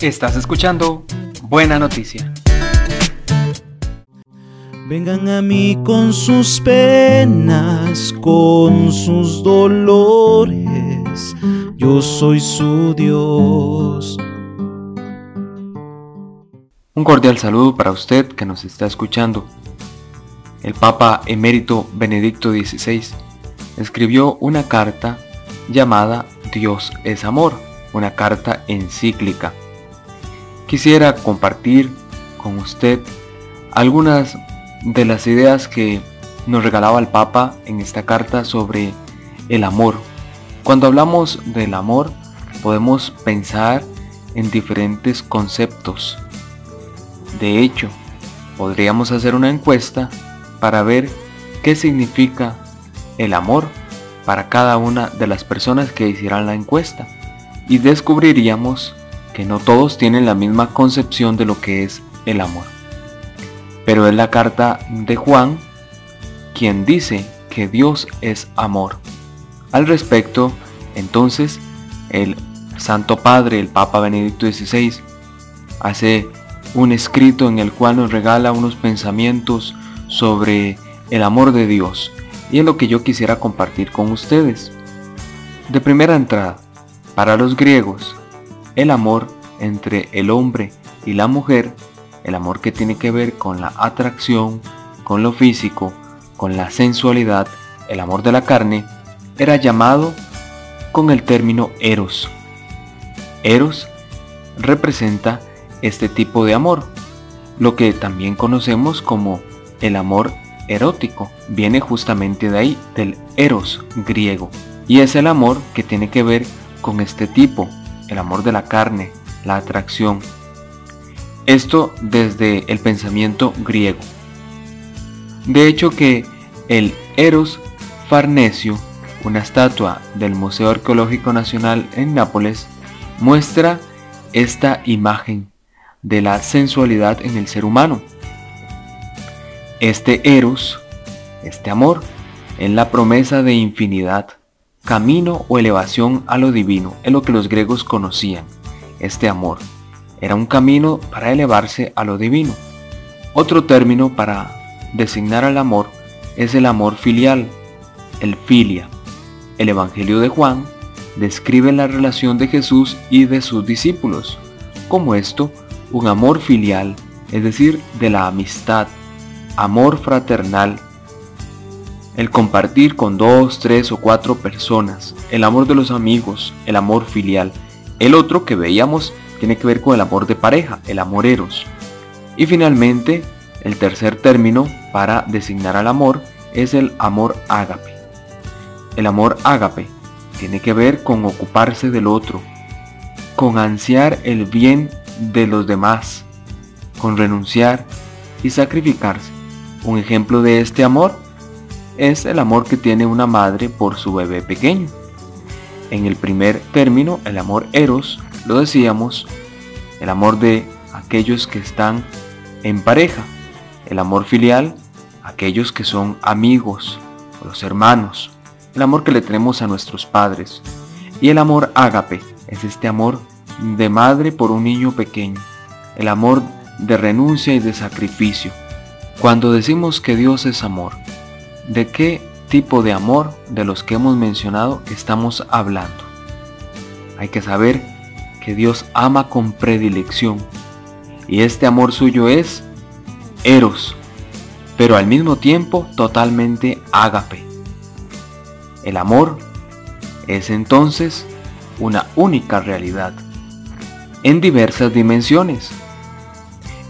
Estás escuchando Buena Noticia. Vengan a mí con sus penas, con sus dolores, yo soy su Dios. Un cordial saludo para usted que nos está escuchando. El Papa emérito Benedicto XVI escribió una carta llamada Dios es amor, una carta encíclica. Quisiera compartir con usted algunas de las ideas que nos regalaba el Papa en esta carta sobre el amor. Cuando hablamos del amor podemos pensar en diferentes conceptos. De hecho, podríamos hacer una encuesta para ver qué significa el amor para cada una de las personas que hicieran la encuesta y descubriríamos no todos tienen la misma concepción de lo que es el amor. Pero es la carta de Juan quien dice que Dios es amor. Al respecto, entonces, el Santo Padre, el Papa Benedicto XVI, hace un escrito en el cual nos regala unos pensamientos sobre el amor de Dios y es lo que yo quisiera compartir con ustedes. De primera entrada, para los griegos, el amor entre el hombre y la mujer, el amor que tiene que ver con la atracción, con lo físico, con la sensualidad, el amor de la carne, era llamado con el término eros. Eros representa este tipo de amor, lo que también conocemos como el amor erótico viene justamente de ahí, del eros griego. Y es el amor que tiene que ver con este tipo, el amor de la carne, la atracción. Esto desde el pensamiento griego. De hecho que el eros farnesio, una estatua del Museo Arqueológico Nacional en Nápoles, muestra esta imagen de la sensualidad en el ser humano este eros, este amor, es la promesa de infinidad, camino o elevación a lo divino, es lo que los griegos conocían. Este amor era un camino para elevarse a lo divino. Otro término para designar al amor es el amor filial, el filia. El Evangelio de Juan describe la relación de Jesús y de sus discípulos, como esto, un amor filial, es decir, de la amistad, amor fraternal, el compartir con dos, tres o cuatro personas, el amor de los amigos, el amor filial. El otro que veíamos tiene que ver con el amor de pareja, el amor eros. Y finalmente, el tercer término para designar al amor es el amor ágape. El amor ágape tiene que ver con ocuparse del otro, con ansiar el bien de los demás, con renunciar y sacrificarse un ejemplo de este amor es el amor que tiene una madre por su bebé pequeño. En el primer término, el amor eros, lo decíamos, el amor de aquellos que están en pareja. El amor filial, aquellos que son amigos, los hermanos. El amor que le tenemos a nuestros padres. Y el amor ágape, es este amor de madre por un niño pequeño. El amor de renuncia y de sacrificio. Cuando decimos que Dios es amor, ¿de qué tipo de amor de los que hemos mencionado estamos hablando? Hay que saber que Dios ama con predilección y este amor suyo es eros, pero al mismo tiempo totalmente ágape. El amor es entonces una única realidad en diversas dimensiones.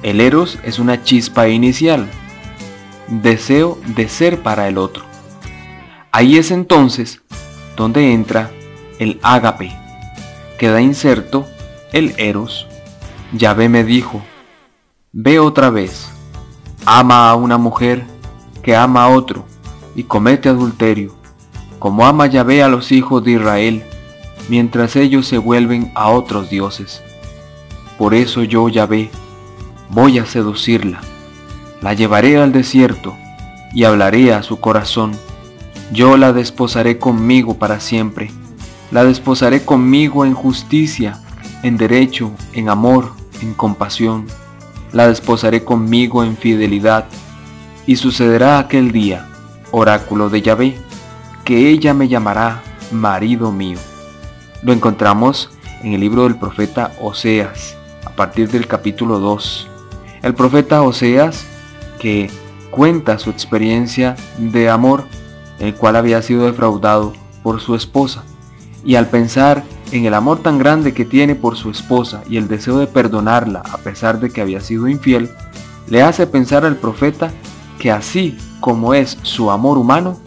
El eros es una chispa inicial deseo de ser para el otro. Ahí es entonces donde entra el ágape. Queda inserto el eros. Yahvé me dijo, ve otra vez, ama a una mujer que ama a otro y comete adulterio, como ama Yahvé a los hijos de Israel, mientras ellos se vuelven a otros dioses. Por eso yo, Yahvé, voy a seducirla la llevaré al desierto y hablaré a su corazón. Yo la desposaré conmigo para siempre. La desposaré conmigo en justicia en derecho, en amor, en compasión. La desposaré conmigo en fidelidad. Y sucederá aquel día, oráculo de Yahvé, que ella me llamará marido mío. Lo encontramos en el libro del profeta Oseas, a partir del capítulo 2. El profeta Oseas que cuenta su experiencia de amor, el cual había sido defraudado por su esposa. Y al pensar en el amor tan grande que tiene por su esposa y el deseo de perdonarla a pesar de que había sido infiel, le hace pensar al profeta que así como es su amor humano,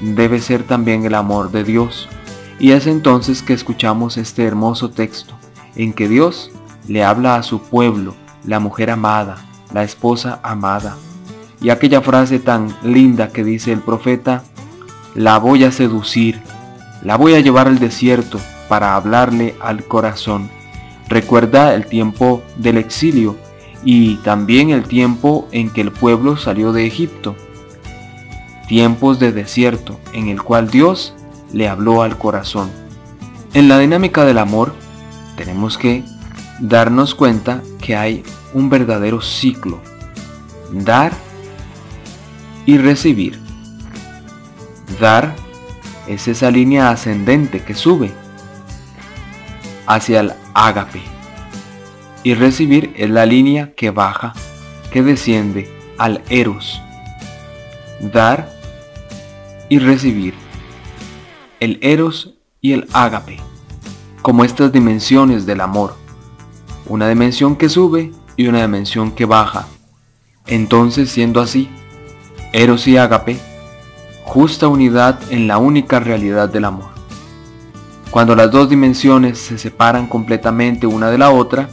debe ser también el amor de Dios. Y es entonces que escuchamos este hermoso texto, en que Dios le habla a su pueblo, la mujer amada, la esposa amada. Y aquella frase tan linda que dice el profeta, la voy a seducir, la voy a llevar al desierto para hablarle al corazón. Recuerda el tiempo del exilio y también el tiempo en que el pueblo salió de Egipto. Tiempos de desierto en el cual Dios le habló al corazón. En la dinámica del amor tenemos que darnos cuenta que hay un verdadero ciclo. Dar y recibir. Dar es esa línea ascendente que sube hacia el ágape. Y recibir es la línea que baja, que desciende al eros. Dar y recibir. El eros y el ágape, como estas dimensiones del amor. Una dimensión que sube y una dimensión que baja. Entonces, siendo así, eros y ágape, justa unidad en la única realidad del amor. Cuando las dos dimensiones se separan completamente una de la otra,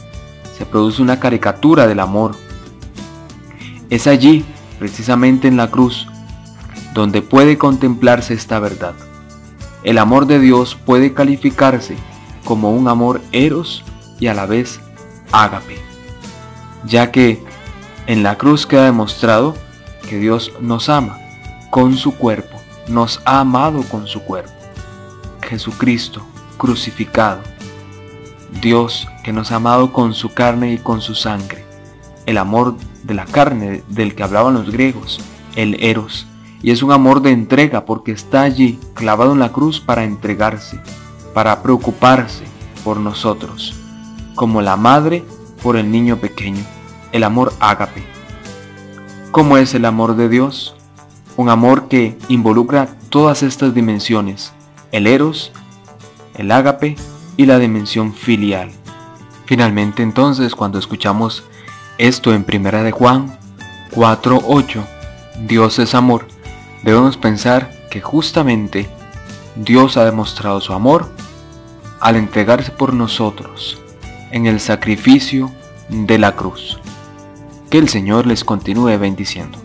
se produce una caricatura del amor. Es allí, precisamente en la cruz, donde puede contemplarse esta verdad. El amor de Dios puede calificarse como un amor eros y a la vez ágape, ya que en la cruz queda demostrado que Dios nos ama con su cuerpo, nos ha amado con su cuerpo. Jesucristo crucificado. Dios que nos ha amado con su carne y con su sangre. El amor de la carne del que hablaban los griegos, el eros. Y es un amor de entrega porque está allí clavado en la cruz para entregarse, para preocuparse por nosotros, como la madre por el niño pequeño, el amor ágape. ¿Cómo es el amor de Dios? Un amor que involucra todas estas dimensiones, el eros, el ágape y la dimensión filial. Finalmente entonces cuando escuchamos esto en Primera de Juan 4.8, Dios es amor, debemos pensar que justamente Dios ha demostrado su amor al entregarse por nosotros en el sacrificio de la cruz. Que el Señor les continúe bendiciendo.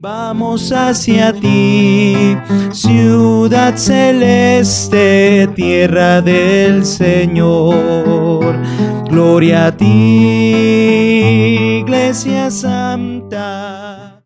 Vamos hacia ti, ciudad celeste, tierra del Señor. Gloria a ti, iglesia santa.